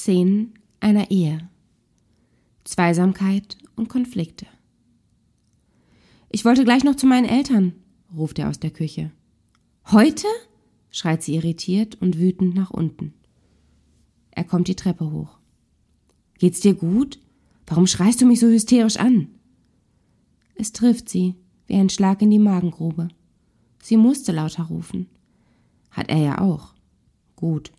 Szenen einer Ehe. Zweisamkeit und Konflikte. Ich wollte gleich noch zu meinen Eltern, ruft er aus der Küche. Heute? schreit sie irritiert und wütend nach unten. Er kommt die Treppe hoch. Geht's dir gut? Warum schreist du mich so hysterisch an? Es trifft sie, wie ein Schlag in die Magengrube. Sie musste lauter rufen. Hat er ja auch. Gut.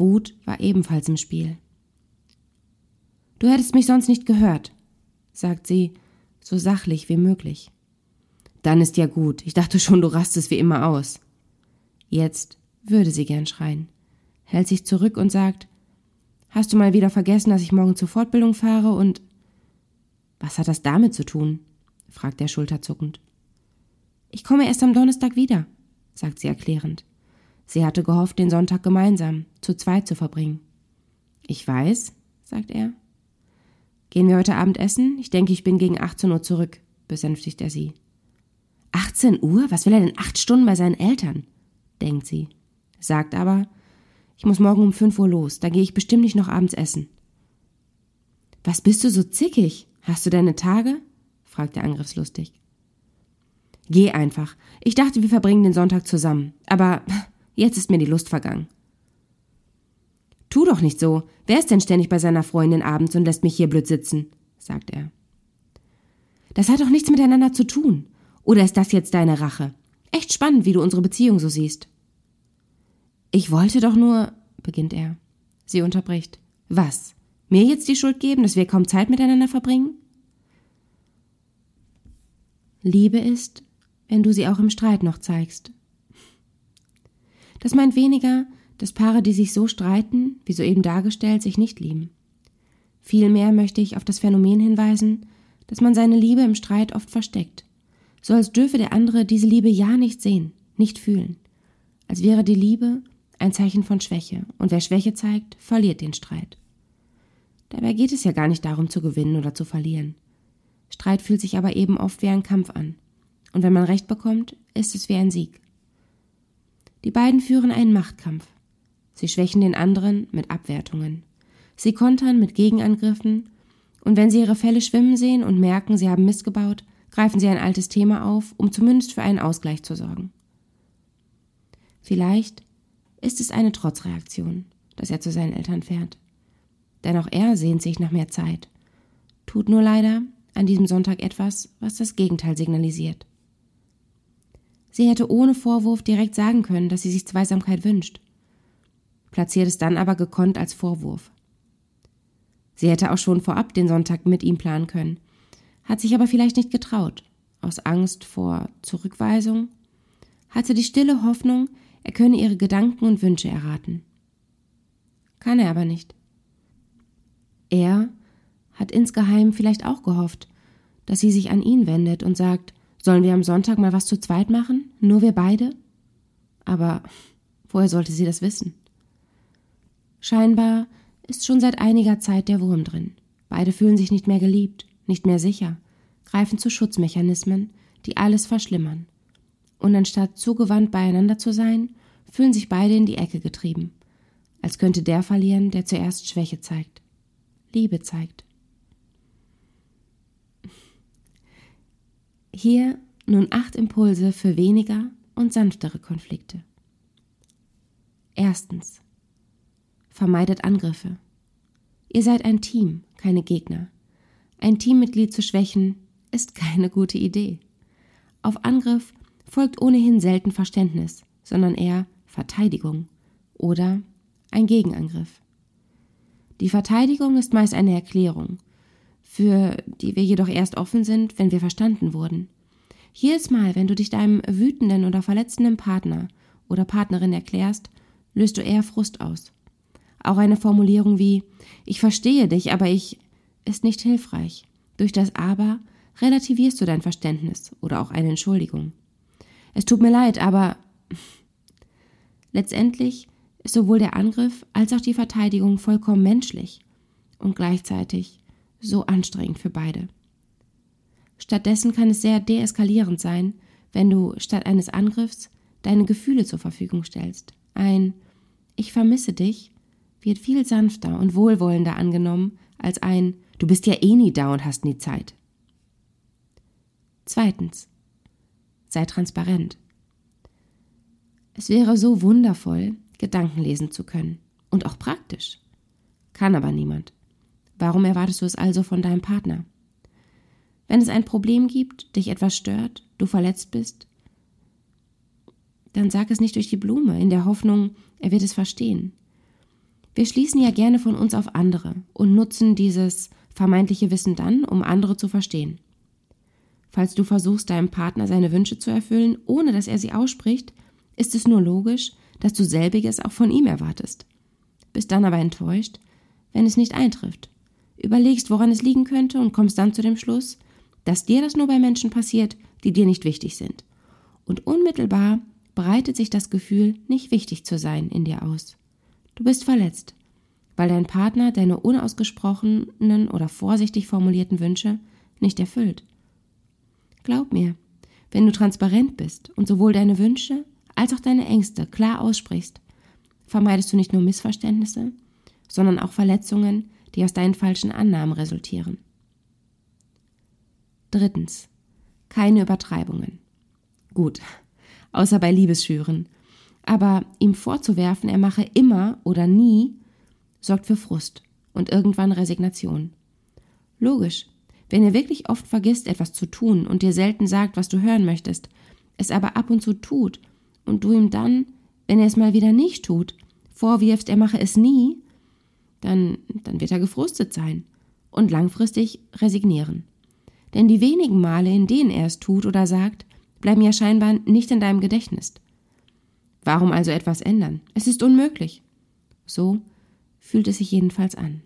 Wut war ebenfalls im Spiel. Du hättest mich sonst nicht gehört, sagt sie, so sachlich wie möglich. Dann ist ja gut. Ich dachte schon, du rastest wie immer aus. Jetzt würde sie gern schreien, hält sich zurück und sagt, Hast du mal wieder vergessen, dass ich morgen zur Fortbildung fahre und Was hat das damit zu tun? fragt er schulterzuckend. Ich komme erst am Donnerstag wieder, sagt sie erklärend. Sie hatte gehofft, den Sonntag gemeinsam, zu zweit zu verbringen. Ich weiß, sagt er. Gehen wir heute Abend essen? Ich denke, ich bin gegen 18 Uhr zurück, besänftigt er sie. 18 Uhr? Was will er denn acht Stunden bei seinen Eltern? denkt sie, sagt aber, ich muss morgen um 5 Uhr los, da gehe ich bestimmt nicht noch abends essen. Was bist du so zickig? Hast du deine Tage? fragt er angriffslustig. Geh einfach. Ich dachte, wir verbringen den Sonntag zusammen. Aber jetzt ist mir die Lust vergangen. Tu doch nicht so. Wer ist denn ständig bei seiner Freundin abends und lässt mich hier blöd sitzen? sagt er. Das hat doch nichts miteinander zu tun. Oder ist das jetzt deine Rache? Echt spannend, wie du unsere Beziehung so siehst. Ich wollte doch nur, beginnt er. Sie unterbricht. Was? Mir jetzt die Schuld geben, dass wir kaum Zeit miteinander verbringen? Liebe ist, wenn du sie auch im Streit noch zeigst. Das meint weniger, dass Paare, die sich so streiten, wie soeben dargestellt, sich nicht lieben. Vielmehr möchte ich auf das Phänomen hinweisen, dass man seine Liebe im Streit oft versteckt, so als dürfe der andere diese Liebe ja nicht sehen, nicht fühlen, als wäre die Liebe ein Zeichen von Schwäche, und wer Schwäche zeigt, verliert den Streit. Dabei geht es ja gar nicht darum zu gewinnen oder zu verlieren. Streit fühlt sich aber eben oft wie ein Kampf an, und wenn man Recht bekommt, ist es wie ein Sieg. Die beiden führen einen Machtkampf. Sie schwächen den anderen mit Abwertungen. Sie kontern mit Gegenangriffen, und wenn sie ihre Fälle schwimmen sehen und merken, sie haben missgebaut, greifen sie ein altes Thema auf, um zumindest für einen Ausgleich zu sorgen. Vielleicht ist es eine Trotzreaktion, dass er zu seinen Eltern fährt. Denn auch er sehnt sich nach mehr Zeit, tut nur leider an diesem Sonntag etwas, was das Gegenteil signalisiert. Sie hätte ohne Vorwurf direkt sagen können, dass sie sich Zweisamkeit wünscht, platziert es dann aber gekonnt als Vorwurf. Sie hätte auch schon vorab den Sonntag mit ihm planen können, hat sich aber vielleicht nicht getraut, aus Angst vor Zurückweisung, hatte die stille Hoffnung, er könne ihre Gedanken und Wünsche erraten. Kann er aber nicht. Er hat insgeheim vielleicht auch gehofft, dass sie sich an ihn wendet und sagt, sollen wir am Sonntag mal was zu zweit machen? Nur wir beide? Aber woher sollte sie das wissen? Scheinbar ist schon seit einiger Zeit der Wurm drin. Beide fühlen sich nicht mehr geliebt, nicht mehr sicher, greifen zu Schutzmechanismen, die alles verschlimmern und anstatt zugewandt beieinander zu sein, fühlen sich beide in die Ecke getrieben, als könnte der verlieren, der zuerst Schwäche zeigt, Liebe zeigt. Hier nun acht Impulse für weniger und sanftere Konflikte. Erstens. Vermeidet Angriffe. Ihr seid ein Team, keine Gegner. Ein Teammitglied zu schwächen ist keine gute Idee. Auf Angriff folgt ohnehin selten Verständnis, sondern eher Verteidigung oder ein Gegenangriff. Die Verteidigung ist meist eine Erklärung, für die wir jedoch erst offen sind, wenn wir verstanden wurden. Jedes Mal, wenn du dich deinem wütenden oder verletzenden Partner oder Partnerin erklärst, löst du eher Frust aus. Auch eine Formulierung wie Ich verstehe dich, aber ich ist nicht hilfreich. Durch das Aber relativierst du dein Verständnis oder auch eine Entschuldigung. Es tut mir leid, aber letztendlich ist sowohl der Angriff als auch die Verteidigung vollkommen menschlich und gleichzeitig so anstrengend für beide. Stattdessen kann es sehr deeskalierend sein, wenn du statt eines Angriffs deine Gefühle zur Verfügung stellst. Ein Ich vermisse dich wird viel sanfter und wohlwollender angenommen als ein Du bist ja eh nie da und hast nie Zeit. Zweitens. Sei transparent. Es wäre so wundervoll, Gedanken lesen zu können. Und auch praktisch. Kann aber niemand. Warum erwartest du es also von deinem Partner? Wenn es ein Problem gibt, dich etwas stört, du verletzt bist, dann sag es nicht durch die Blume, in der Hoffnung, er wird es verstehen. Wir schließen ja gerne von uns auf andere und nutzen dieses vermeintliche Wissen dann, um andere zu verstehen. Falls du versuchst, deinem Partner seine Wünsche zu erfüllen, ohne dass er sie ausspricht, ist es nur logisch, dass du selbiges auch von ihm erwartest. Bist dann aber enttäuscht, wenn es nicht eintrifft. Überlegst, woran es liegen könnte und kommst dann zu dem Schluss, dass dir das nur bei Menschen passiert, die dir nicht wichtig sind. Und unmittelbar breitet sich das Gefühl, nicht wichtig zu sein, in dir aus. Du bist verletzt, weil dein Partner deine unausgesprochenen oder vorsichtig formulierten Wünsche nicht erfüllt. Glaub mir, wenn du transparent bist und sowohl deine Wünsche als auch deine Ängste klar aussprichst, vermeidest du nicht nur Missverständnisse, sondern auch Verletzungen, die aus deinen falschen Annahmen resultieren. Drittens. Keine Übertreibungen. Gut, außer bei Liebesschüren. Aber ihm vorzuwerfen, er mache immer oder nie, sorgt für Frust und irgendwann Resignation. Logisch, wenn er wirklich oft vergisst, etwas zu tun und dir selten sagt, was du hören möchtest, es aber ab und zu tut und du ihm dann, wenn er es mal wieder nicht tut, vorwirfst, er mache es nie, dann, dann wird er gefrustet sein und langfristig resignieren. Denn die wenigen Male, in denen er es tut oder sagt, bleiben ja scheinbar nicht in deinem Gedächtnis. Warum also etwas ändern? Es ist unmöglich. So fühlt es sich jedenfalls an.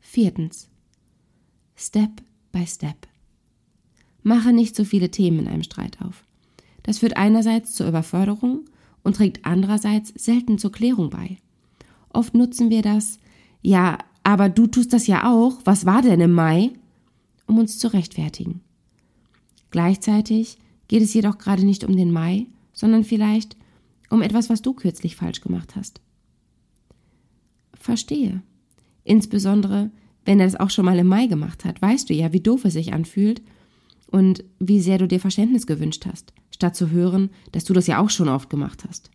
Viertens. Step by Step. Mache nicht so viele Themen in einem Streit auf. Das führt einerseits zur Überförderung und trägt andererseits selten zur Klärung bei. Oft nutzen wir das, ja, aber du tust das ja auch, was war denn im Mai, um uns zu rechtfertigen. Gleichzeitig geht es jedoch gerade nicht um den Mai, sondern vielleicht um etwas, was du kürzlich falsch gemacht hast. Verstehe. Insbesondere, wenn er es auch schon mal im Mai gemacht hat, weißt du ja, wie doof es sich anfühlt und wie sehr du dir Verständnis gewünscht hast, statt zu hören, dass du das ja auch schon oft gemacht hast.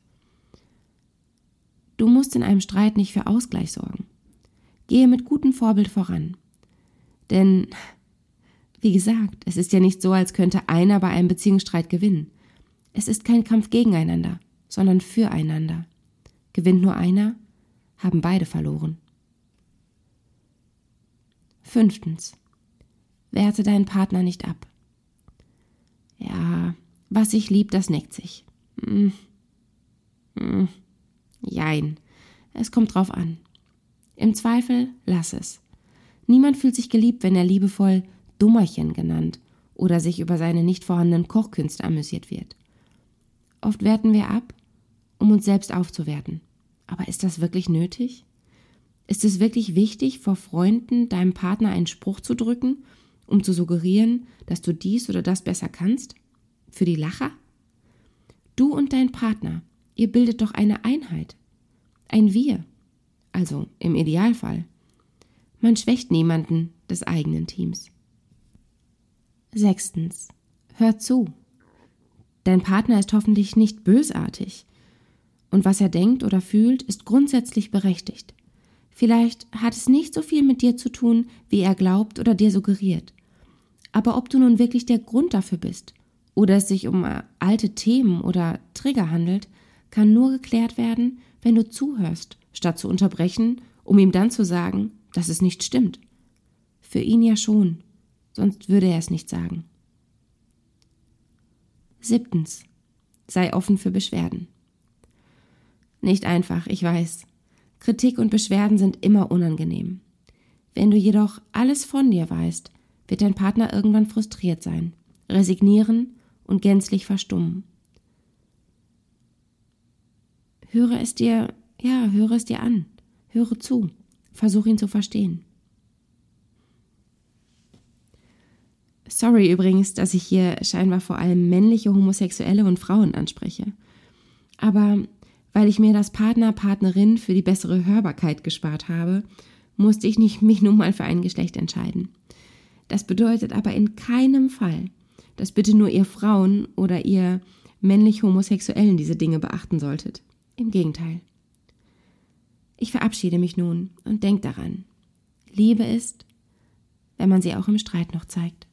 Du musst in einem Streit nicht für Ausgleich sorgen. Gehe mit gutem Vorbild voran. Denn, wie gesagt, es ist ja nicht so, als könnte einer bei einem Beziehungsstreit gewinnen. Es ist kein Kampf gegeneinander, sondern füreinander. Gewinnt nur einer, haben beide verloren. Fünftens. Werte deinen Partner nicht ab. Ja, was sich liebt, das neckt sich. Hm. Hm. Jein. Es kommt drauf an. Im Zweifel lass es. Niemand fühlt sich geliebt, wenn er liebevoll Dummerchen genannt oder sich über seine nicht vorhandenen Kochkünste amüsiert wird. Oft werten wir ab, um uns selbst aufzuwerten. Aber ist das wirklich nötig? Ist es wirklich wichtig, vor Freunden deinem Partner einen Spruch zu drücken um zu suggerieren, dass du dies oder das besser kannst? Für die Lacher? Du und dein Partner, ihr bildet doch eine Einheit. Ein Wir. Also im Idealfall. Man schwächt niemanden des eigenen Teams. Sechstens. Hör zu. Dein Partner ist hoffentlich nicht bösartig. Und was er denkt oder fühlt, ist grundsätzlich berechtigt. Vielleicht hat es nicht so viel mit dir zu tun, wie er glaubt oder dir suggeriert. Aber ob du nun wirklich der Grund dafür bist oder es sich um äh, alte Themen oder Trigger handelt, kann nur geklärt werden, wenn du zuhörst, statt zu unterbrechen, um ihm dann zu sagen, dass es nicht stimmt. Für ihn ja schon, sonst würde er es nicht sagen. Siebtens. Sei offen für Beschwerden. Nicht einfach, ich weiß. Kritik und Beschwerden sind immer unangenehm. Wenn du jedoch alles von dir weißt, wird dein Partner irgendwann frustriert sein, resignieren und gänzlich verstummen. Höre es dir, ja, höre es dir an, höre zu, versuch ihn zu verstehen. Sorry übrigens, dass ich hier scheinbar vor allem männliche Homosexuelle und Frauen anspreche. Aber Weil ich mir das Partner, Partnerin für die bessere Hörbarkeit gespart habe, musste ich nicht mich nun mal für ein Geschlecht entscheiden. Das bedeutet aber in keinem Fall, dass bitte nur ihr Frauen oder ihr männlich Homosexuellen diese Dinge beachten solltet. Im Gegenteil. Ich verabschiede mich nun und denkt daran. Liebe ist, wenn man sie auch im Streit noch zeigt.